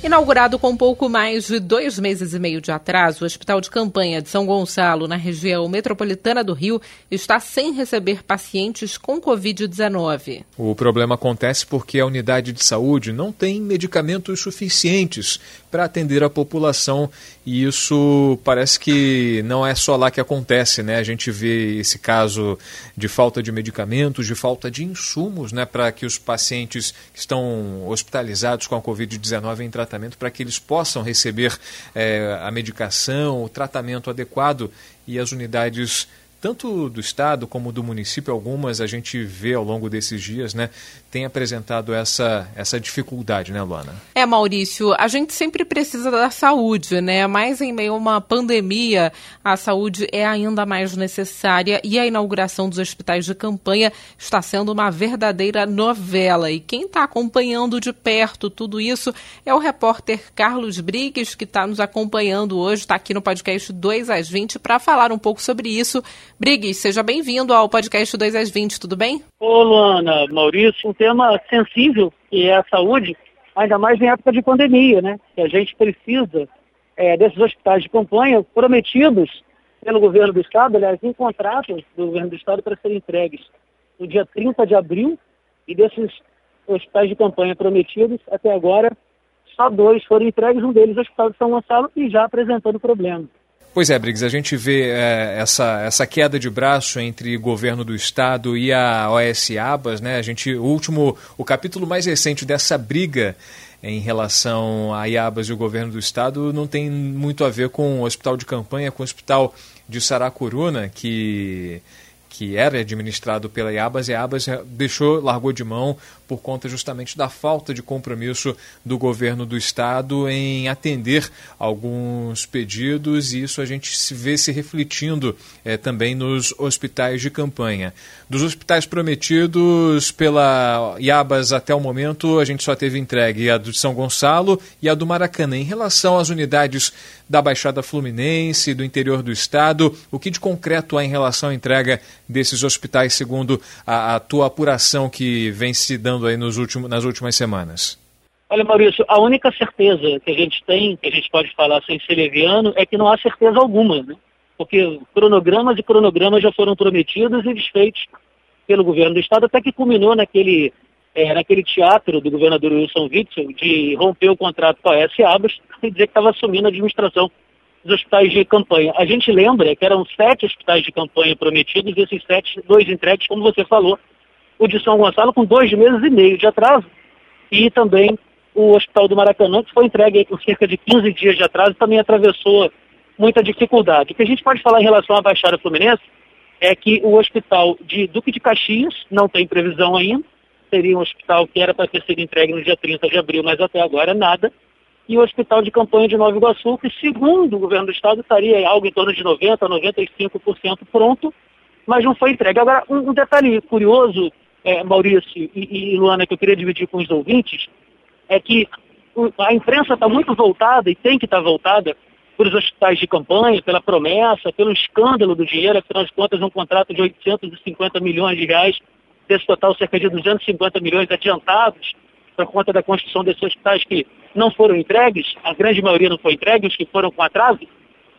Inaugurado com pouco mais de dois meses e meio de atraso, o Hospital de Campanha de São Gonçalo, na região metropolitana do Rio, está sem receber pacientes com Covid-19. O problema acontece porque a unidade de saúde não tem medicamentos suficientes para atender a população e isso parece que não é só lá que acontece, né? A gente vê esse caso de falta de medicamentos, de falta de insumos, né, para que os pacientes que estão hospitalizados com a Covid-19 em tratamento para que eles possam receber é, a medicação, o tratamento adequado e as unidades tanto do estado como do município, algumas a gente vê ao longo desses dias, né, tem apresentado essa, essa dificuldade, né, Luana? É, Maurício, a gente sempre precisa da saúde, né? Mas em meio a uma pandemia, a saúde é ainda mais necessária e a inauguração dos hospitais de campanha está sendo uma verdadeira novela. E quem está acompanhando de perto tudo isso é o repórter Carlos Brigues, que está nos acompanhando hoje, está aqui no podcast 2 às 20 para falar um pouco sobre isso. Brigues, seja bem-vindo ao podcast 2 às 20, tudo bem? Ô, Luana, Maurício, um tema sensível, que é a saúde, ainda mais em época de pandemia, né? Que a gente precisa é, desses hospitais de campanha prometidos pelo governo do Estado, aliás, em contratos do governo do Estado para serem entregues no dia 30 de abril, e desses hospitais de campanha prometidos, até agora, só dois foram entregues, um deles o Hospital de São Gonçalo, e já apresentando problema. Pois é, Briggs, a gente vê é, essa, essa queda de braço entre governo do estado e a OS Abas, né? A gente, o último, o capítulo mais recente dessa briga em relação a Iabas e o governo do estado não tem muito a ver com o hospital de campanha, com o hospital de Saracuruna, que que era administrado pela Iabas, e a Iabas deixou, largou de mão por conta justamente da falta de compromisso do governo do estado em atender alguns pedidos e isso a gente se vê se refletindo é, também nos hospitais de campanha. Dos hospitais prometidos pela Iabas até o momento, a gente só teve entregue a do São Gonçalo e a do Maracanã. Em relação às unidades da Baixada Fluminense, do interior do estado, o que de concreto há em relação à entrega desses hospitais, segundo a, a tua apuração que vem se dando aí nos últimos, nas últimas semanas? Olha, Maurício, a única certeza que a gente tem, que a gente pode falar sem ser leviano, é que não há certeza alguma, né? Porque cronogramas e cronogramas já foram prometidos e desfeitos pelo governo do Estado, até que culminou naquele, é, naquele teatro do governador Wilson Witzel de romper o contrato com a S. Abas e dizer que estava assumindo a administração dos hospitais de campanha. A gente lembra que eram sete hospitais de campanha prometidos e esses sete, dois entregues, como você falou, o de São Gonçalo com dois meses e meio de atraso, e também o Hospital do Maracanã, que foi entregue com cerca de 15 dias de atraso, também atravessou muita dificuldade. O que a gente pode falar em relação à Baixada Fluminense é que o hospital de Duque de Caxias não tem previsão ainda, seria um hospital que era para ter sido entregue no dia 30 de abril, mas até agora nada. E o hospital de campanha de Nova Iguaçu, que segundo o governo do estado estaria algo em torno de 90% a 95% pronto, mas não foi entregue. Agora, um, detalhe curioso é, Maurício e, e, Luana, que eu queria dividir com os ouvintes, é que a imprensa está muito voltada, e tem que estar tá voltada, os hospitais de campanha, pela promessa, pelo escândalo do dinheiro, afinal de contas, um contrato de 850 milhões de reais, desse total cerca de 250 milhões adiantados, por conta da construção desses hospitais que não foram entregues, a grande maioria não foi entregue, os que foram com atraso.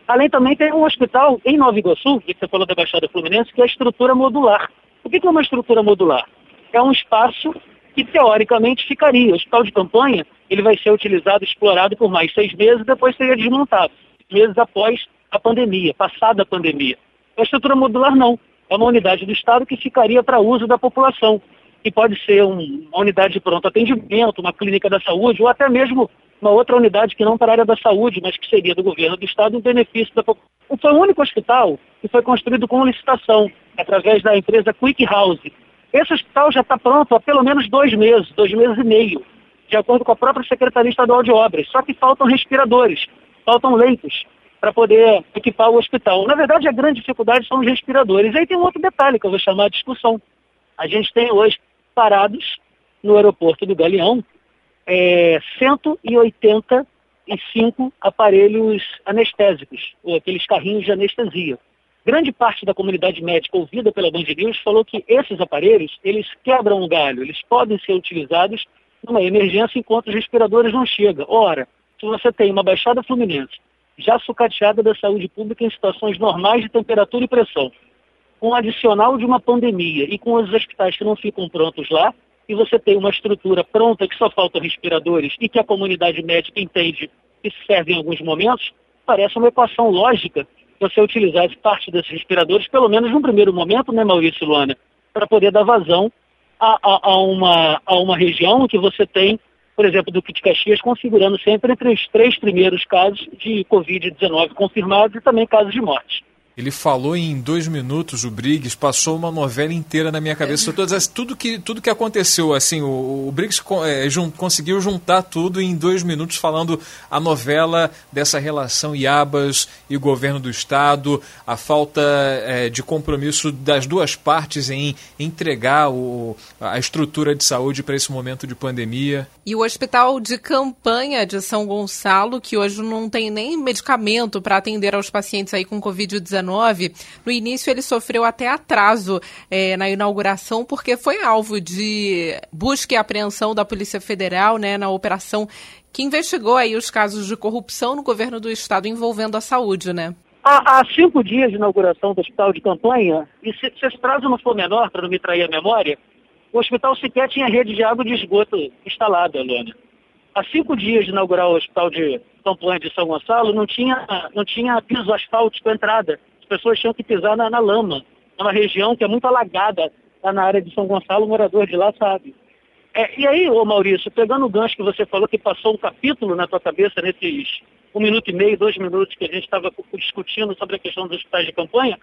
Além também tem um hospital em Nova Iguaçu, que você falou da Baixada Fluminense, que é a estrutura modular. O que é uma estrutura modular? É um espaço que teoricamente ficaria. O hospital de campanha ele vai ser utilizado, explorado por mais seis meses, depois seria desmontado, meses após a pandemia, passada a pandemia. A estrutura modular não. É uma unidade do Estado que ficaria para uso da população, que pode ser um, uma unidade de pronto atendimento, uma clínica da saúde, ou até mesmo uma outra unidade que não para a área da saúde, mas que seria do governo do Estado em benefício da população. Foi o único hospital que foi construído com licitação, através da empresa Quick House. Esse hospital já está pronto há pelo menos dois meses, dois meses e meio, de acordo com a própria Secretaria Estadual de Obras. Só que faltam respiradores, faltam leitos. para poder equipar o hospital. Na verdade, a grande dificuldade são os respiradores. Aí tem um outro detalhe que eu vou chamar de discussão. A gente tem hoje parados no aeroporto do Galeão é, 185 aparelhos anestésicos, ou aqueles carrinhos de anestesia. Grande parte da comunidade médica ouvida pela Band News falou que esses aparelhos, eles quebram o galho, eles podem ser utilizados numa emergência enquanto os respiradores não chegam. Ora, se você tem uma Baixada Fluminense já sucateada da saúde pública em situações normais de temperatura e pressão, com o adicional de uma pandemia e com os hospitais que não ficam prontos lá, e você tem uma estrutura pronta que só faltam respiradores e que a comunidade médica entende que serve em alguns momentos, parece uma equação lógica você utilizar parte desses respiradores, pelo menos num primeiro momento, né, Maurício Luana, para poder dar vazão a, a, a, uma, a uma região que você tem por exemplo, do Kit Caxias, configurando sempre entre os três primeiros casos de Covid-19 confirmados e também casos de morte. Ele falou em dois minutos, o Briggs, passou uma novela inteira na minha cabeça. É. tudo, que, tudo que aconteceu, assim, o, o Briggs é, jun, conseguiu juntar tudo em dois minutos, falando a novela dessa relação Iabas e governo do Estado, a falta é, de compromisso das duas partes em entregar o, a estrutura de saúde para esse momento de pandemia. E o hospital de campanha de São Gonçalo, que hoje não tem nem medicamento para atender aos pacientes aí com Covid-19, no início ele sofreu até atraso é, na inauguração, porque foi alvo de busca e apreensão da Polícia Federal, né, na operação que investigou aí os casos de corrupção no governo do estado envolvendo a saúde, né? Há, há cinco dias de inauguração do hospital de campanha, e se, se esse prazo não for menor, para não me trair a memória, o hospital sequer tinha rede de água de esgoto instalada, Luana. Há cinco dias de inaugurar o hospital de campanha de São Gonçalo, não tinha, não tinha piso asfáltico entrada pessoas tinham que pisar na, na lama, numa região que é muito alagada lá na área de São Gonçalo, o morador de lá sabe. É, e aí, ô Maurício, pegando o gancho que você falou que passou um capítulo na tua cabeça nesses um minuto e meio, dois minutos que a gente estava discutindo sobre a questão dos hospitais de campanha,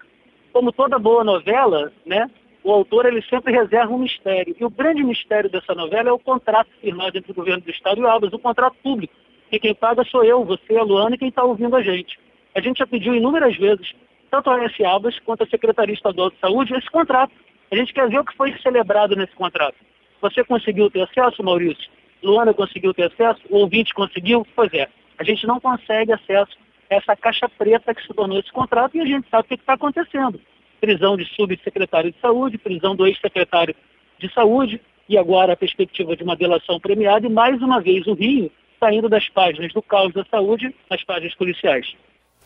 como toda boa novela, né, o autor ele sempre reserva um mistério. E o grande mistério dessa novela é o contrato firmado entre o governo do Estado e o Albas, o contrato público. E quem paga sou eu, você, a Luana e quem está ouvindo a gente. A gente já pediu inúmeras vezes tanto a S. Abas quanto a Secretaria Estadual de Saúde, esse contrato. A gente quer ver o que foi celebrado nesse contrato. Você conseguiu ter acesso, Maurício? Luana conseguiu ter acesso? O ouvinte conseguiu? Pois é. A gente não consegue acesso a essa caixa preta que se tornou esse contrato e a gente sabe o que está acontecendo. Prisão de subsecretário de saúde, prisão do ex-secretário de saúde e agora a perspectiva de uma delação premiada e mais uma vez o Rio saindo das páginas do caos da saúde às páginas policiais.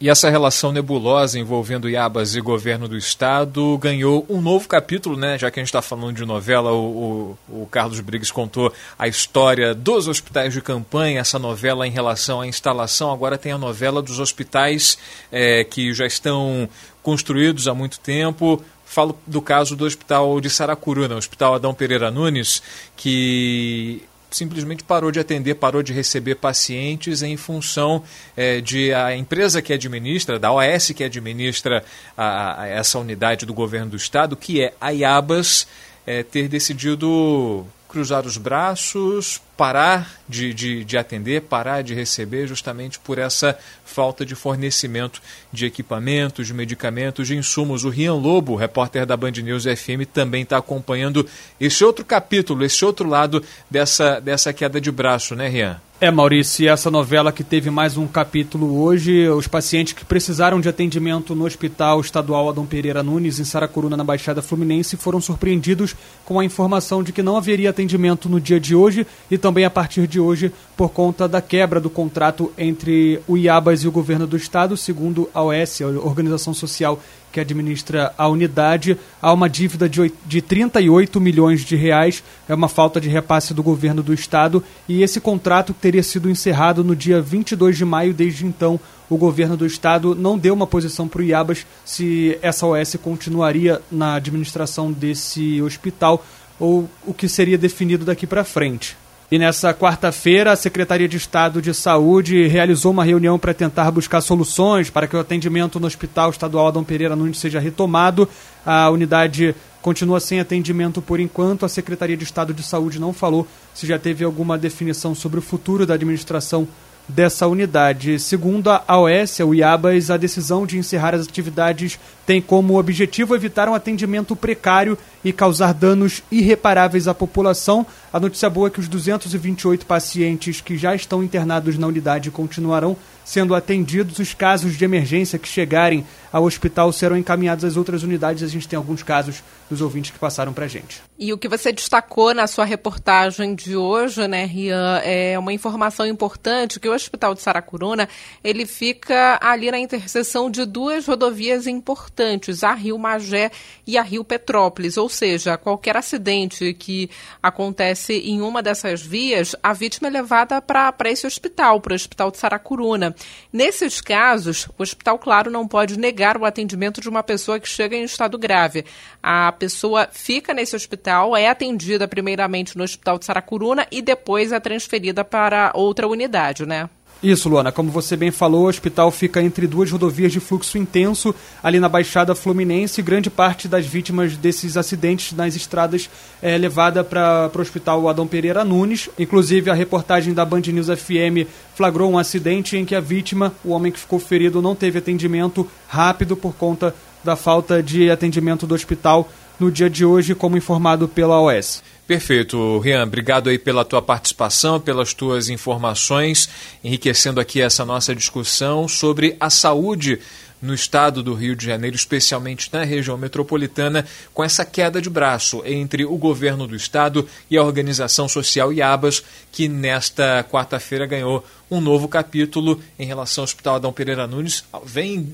E essa relação nebulosa envolvendo Iabas e governo do estado ganhou um novo capítulo, né? Já que a gente está falando de novela, o, o, o, Carlos Briggs contou a história dos hospitais de campanha, essa novela em relação à instalação. Agora tem a novela dos hospitais é, que já estão construídos há muito tempo. Falo do caso do hospital de Saracuruna, né? o Hospital Adão Pereira Nunes, que simplesmente parou de atender, parou de receber pacientes em função é, de a empresa que administra, da OS que administra a, a essa unidade do governo do estado, que é a IABAS, é, ter decidido cruzar os braços, parar de, de, de, atender, parar de receber, justamente por essa falta de fornecimento de equipamentos, de medicamentos, de insumos. O Rian Lobo, repórter da Band News FM, também está acompanhando esse outro capítulo, esse outro lado dessa, dessa queda de braço, né, Rian? É, Maurício, essa novela que teve mais um capítulo hoje, os pacientes que precisaram de atendimento no Hospital Estadual Adão Pereira Nunes, em Saracuruna, na Baixada Fluminense, foram surpreendidos com a informação de que não haveria atendimento no dia de hoje e também a partir de hoje por conta da quebra do contrato entre o IABAS e o governo do estado, segundo a OS, a Organização Social que administra a unidade, há uma dívida de, de 38 milhões de reais, é uma falta de repasse do governo do estado, e esse contrato teria sido encerrado no dia 22 de maio, desde então o governo do estado não deu uma posição para o Iabas se essa OS continuaria na administração desse hospital ou o que seria definido daqui para frente. E nessa quarta-feira, a Secretaria de Estado de Saúde realizou uma reunião para tentar buscar soluções para que o atendimento no Hospital Estadual Adão Pereira Nunes seja retomado. A unidade continua sem atendimento por enquanto. A Secretaria de Estado de Saúde não falou se já teve alguma definição sobre o futuro da administração dessa unidade. Segundo a OS, o IABAS, a decisão de encerrar as atividades tem como objetivo evitar um atendimento precário e causar danos irreparáveis à população. A notícia boa é que os 228 pacientes que já estão internados na unidade continuarão sendo atendidos. Os casos de emergência que chegarem ao hospital serão encaminhados às outras unidades. A gente tem alguns casos dos ouvintes que passaram para a gente. E o que você destacou na sua reportagem de hoje, né, Rian, é uma informação importante que o Hospital de Saracuruna, ele fica ali na interseção de duas rodovias importantes, a Rio Magé e a Rio Petrópolis, ou seja, qualquer acidente que acontece em uma dessas vias, a vítima é levada para esse hospital, para o Hospital de Saracuruna. Nesses casos, o hospital, claro, não pode negar o atendimento de uma pessoa que chega em estado grave. A pessoa fica nesse hospital, é atendida primeiramente no Hospital de Saracuruna e depois é transferida para outra unidade, né? Isso, Luana. Como você bem falou, o hospital fica entre duas rodovias de fluxo intenso, ali na Baixada Fluminense. Grande parte das vítimas desses acidentes nas estradas é levada para o hospital Adão Pereira Nunes. Inclusive, a reportagem da Band News FM flagrou um acidente em que a vítima, o homem que ficou ferido, não teve atendimento rápido por conta da falta de atendimento do hospital no dia de hoje, como informado pela OS. Perfeito, Rian. Obrigado aí pela tua participação, pelas tuas informações, enriquecendo aqui essa nossa discussão sobre a saúde no estado do Rio de Janeiro, especialmente na região metropolitana, com essa queda de braço entre o governo do estado e a organização social IABAS, que nesta quarta-feira ganhou um novo capítulo em relação ao Hospital Adão Pereira Nunes. Vem,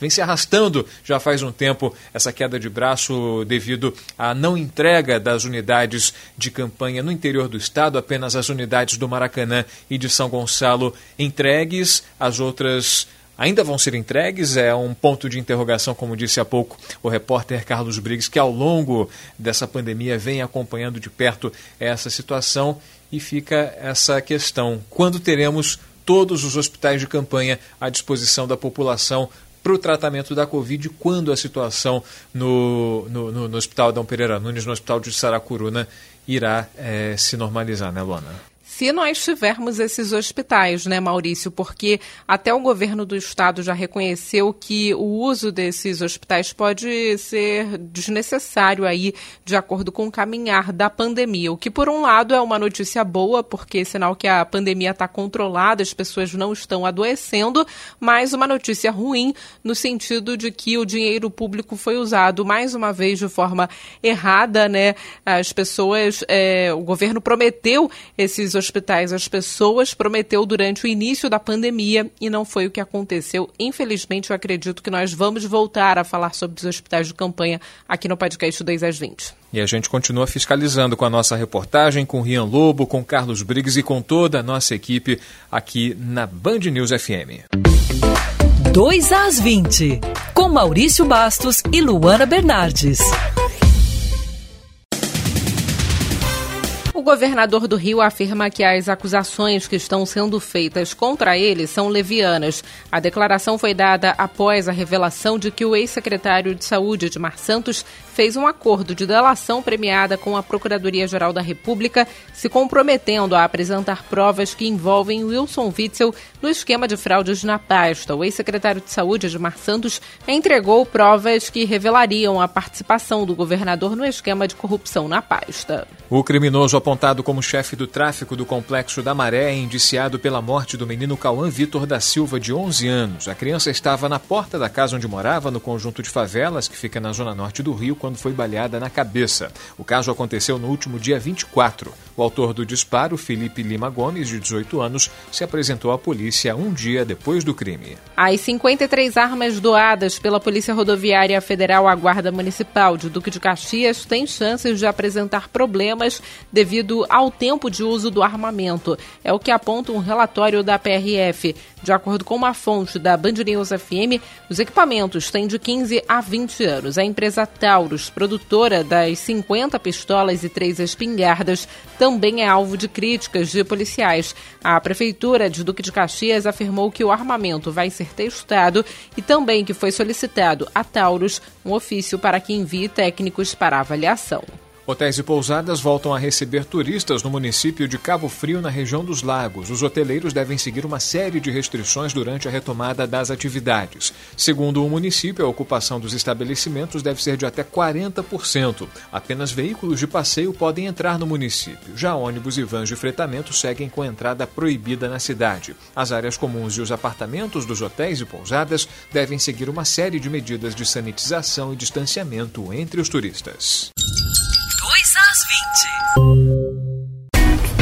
vem se arrastando já faz um tempo essa queda de braço devido à não entrega das unidades de campanha no interior do estado, apenas as unidades do Maracanã e de São Gonçalo entregues, as outras ainda vão ser entregues? É um ponto de interrogação, como disse há pouco o repórter Carlos Briggs, que ao longo dessa pandemia vem acompanhando de perto essa situação e fica essa questão: quando teremos todos os hospitais de campanha à disposição da população para o tratamento da Covid quando a situação no, no, no, no Hospital Dom Pereira Nunes, no Hospital de Saracuruna, irá é, se normalizar, né, Luana? Se nós tivermos esses hospitais, né, Maurício? Porque até o governo do estado já reconheceu que o uso desses hospitais pode ser desnecessário aí, de acordo com o caminhar da pandemia. O que, por um lado, é uma notícia boa, porque é sinal que a pandemia está controlada, as pessoas não estão adoecendo, mas uma notícia ruim no sentido de que o dinheiro público foi usado mais uma vez de forma errada, né? As pessoas, é, o governo prometeu esses hospitais hospitais às pessoas, prometeu durante o início da pandemia e não foi o que aconteceu. Infelizmente, eu acredito que nós vamos voltar a falar sobre os hospitais de campanha aqui no podcast 2 às 20. E a gente continua fiscalizando com a nossa reportagem, com Rian Lobo, com Carlos Briggs e com toda a nossa equipe aqui na Band News FM. 2 às 20, com Maurício Bastos e Luana Bernardes. O governador do Rio afirma que as acusações que estão sendo feitas contra ele são levianas. A declaração foi dada após a revelação de que o ex-secretário de Saúde, Edmar Santos, fez um acordo de delação premiada com a Procuradoria-Geral da República, se comprometendo a apresentar provas que envolvem Wilson Witzel no esquema de fraudes na pasta. O ex-secretário de Saúde, Edmar Santos, entregou provas que revelariam a participação do governador no esquema de corrupção na pasta. O criminoso apontado como chefe do tráfico do Complexo da Maré é indiciado pela morte do menino Cauã Vitor da Silva, de 11 anos. A criança estava na porta da casa onde morava, no conjunto de favelas, que fica na zona norte do Rio, quando foi baleada na cabeça. O caso aconteceu no último dia 24. O autor do disparo, Felipe Lima Gomes, de 18 anos, se apresentou à polícia um dia depois do crime. As 53 armas doadas pela Polícia Rodoviária Federal à Guarda Municipal de Duque de Caxias têm chances de apresentar problemas devido ao tempo de uso do armamento. É o que aponta um relatório da PRF. De acordo com uma fonte da Band News FM, os equipamentos têm de 15 a 20 anos. A empresa Taurus, produtora das 50 pistolas e três espingardas, também é alvo de críticas de policiais. A prefeitura de Duque de Caxias afirmou que o armamento vai ser testado e também que foi solicitado a Taurus um ofício para que envie técnicos para avaliação. Hotéis e pousadas voltam a receber turistas no município de Cabo Frio, na região dos Lagos. Os hoteleiros devem seguir uma série de restrições durante a retomada das atividades. Segundo o município, a ocupação dos estabelecimentos deve ser de até 40%. Apenas veículos de passeio podem entrar no município. Já ônibus e vans de fretamento seguem com entrada proibida na cidade. As áreas comuns e os apartamentos dos hotéis e pousadas devem seguir uma série de medidas de sanitização e distanciamento entre os turistas. 2 às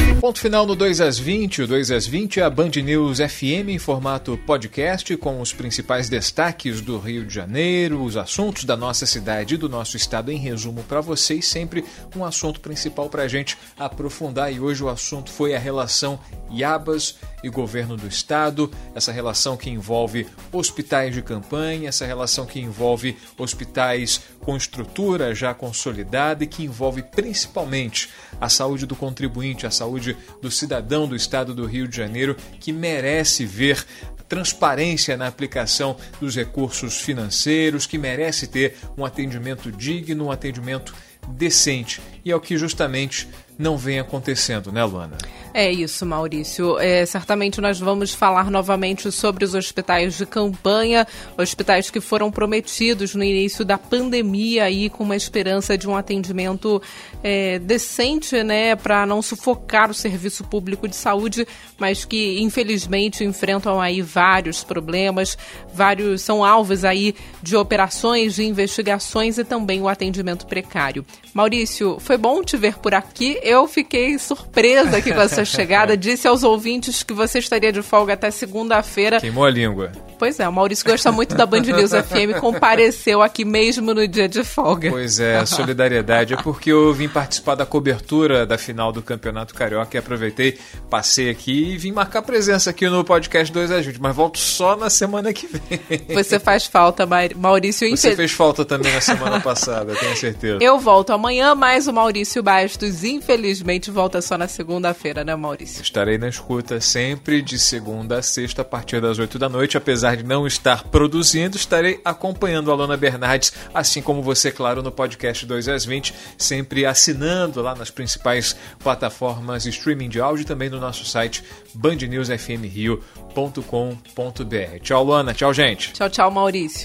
20. Ponto final no 2 às 20. O 2 às 20 é a Band News FM em formato podcast com os principais destaques do Rio de Janeiro, os assuntos da nossa cidade e do nosso estado em resumo para vocês. Sempre um assunto principal para a gente aprofundar. E hoje o assunto foi a relação Iabas e governo do estado, essa relação que envolve hospitais de campanha, essa relação que envolve hospitais com estrutura já consolidada e que envolve principalmente a saúde do contribuinte, a saúde do cidadão do estado do Rio de Janeiro, que merece ver transparência na aplicação dos recursos financeiros, que merece ter um atendimento digno, um atendimento decente. E é o que justamente não vem acontecendo, né, Luana? É isso, Maurício. É, certamente nós vamos falar novamente sobre os hospitais de campanha, hospitais que foram prometidos no início da pandemia aí com uma esperança de um atendimento é, decente, né, para não sufocar o serviço público de saúde, mas que infelizmente enfrentam aí vários problemas, vários são alvos aí de operações, de investigações e também o atendimento precário. Maurício, foi bom te ver por aqui. Eu fiquei surpresa aqui com essa chegada. Disse aos ouvintes que você estaria de folga até segunda-feira. Queimou a língua. Pois é, o Maurício gosta muito da Band News FM, compareceu aqui mesmo no dia de folga. Pois é, solidariedade. É porque eu vim participar da cobertura da final do Campeonato Carioca e aproveitei, passei aqui e vim marcar presença aqui no podcast 2 a gente, mas volto só na semana que vem. Você faz falta, Maurício. Você fez falta também na semana passada, tenho certeza. Eu volto amanhã, mas o Maurício Bastos, infelizmente, volta só na segunda-feira, né, Maurício? Estarei na escuta sempre de segunda a sexta, a partir das 8 da noite, apesar de não estar produzindo, estarei acompanhando a Lona Bernardes, assim como você, claro, no podcast 2 às 20, sempre assinando lá nas principais plataformas de streaming de áudio e também no nosso site bandnewsfmrio.com.br. Tchau, Luana. Tchau, gente. Tchau, tchau, Maurício.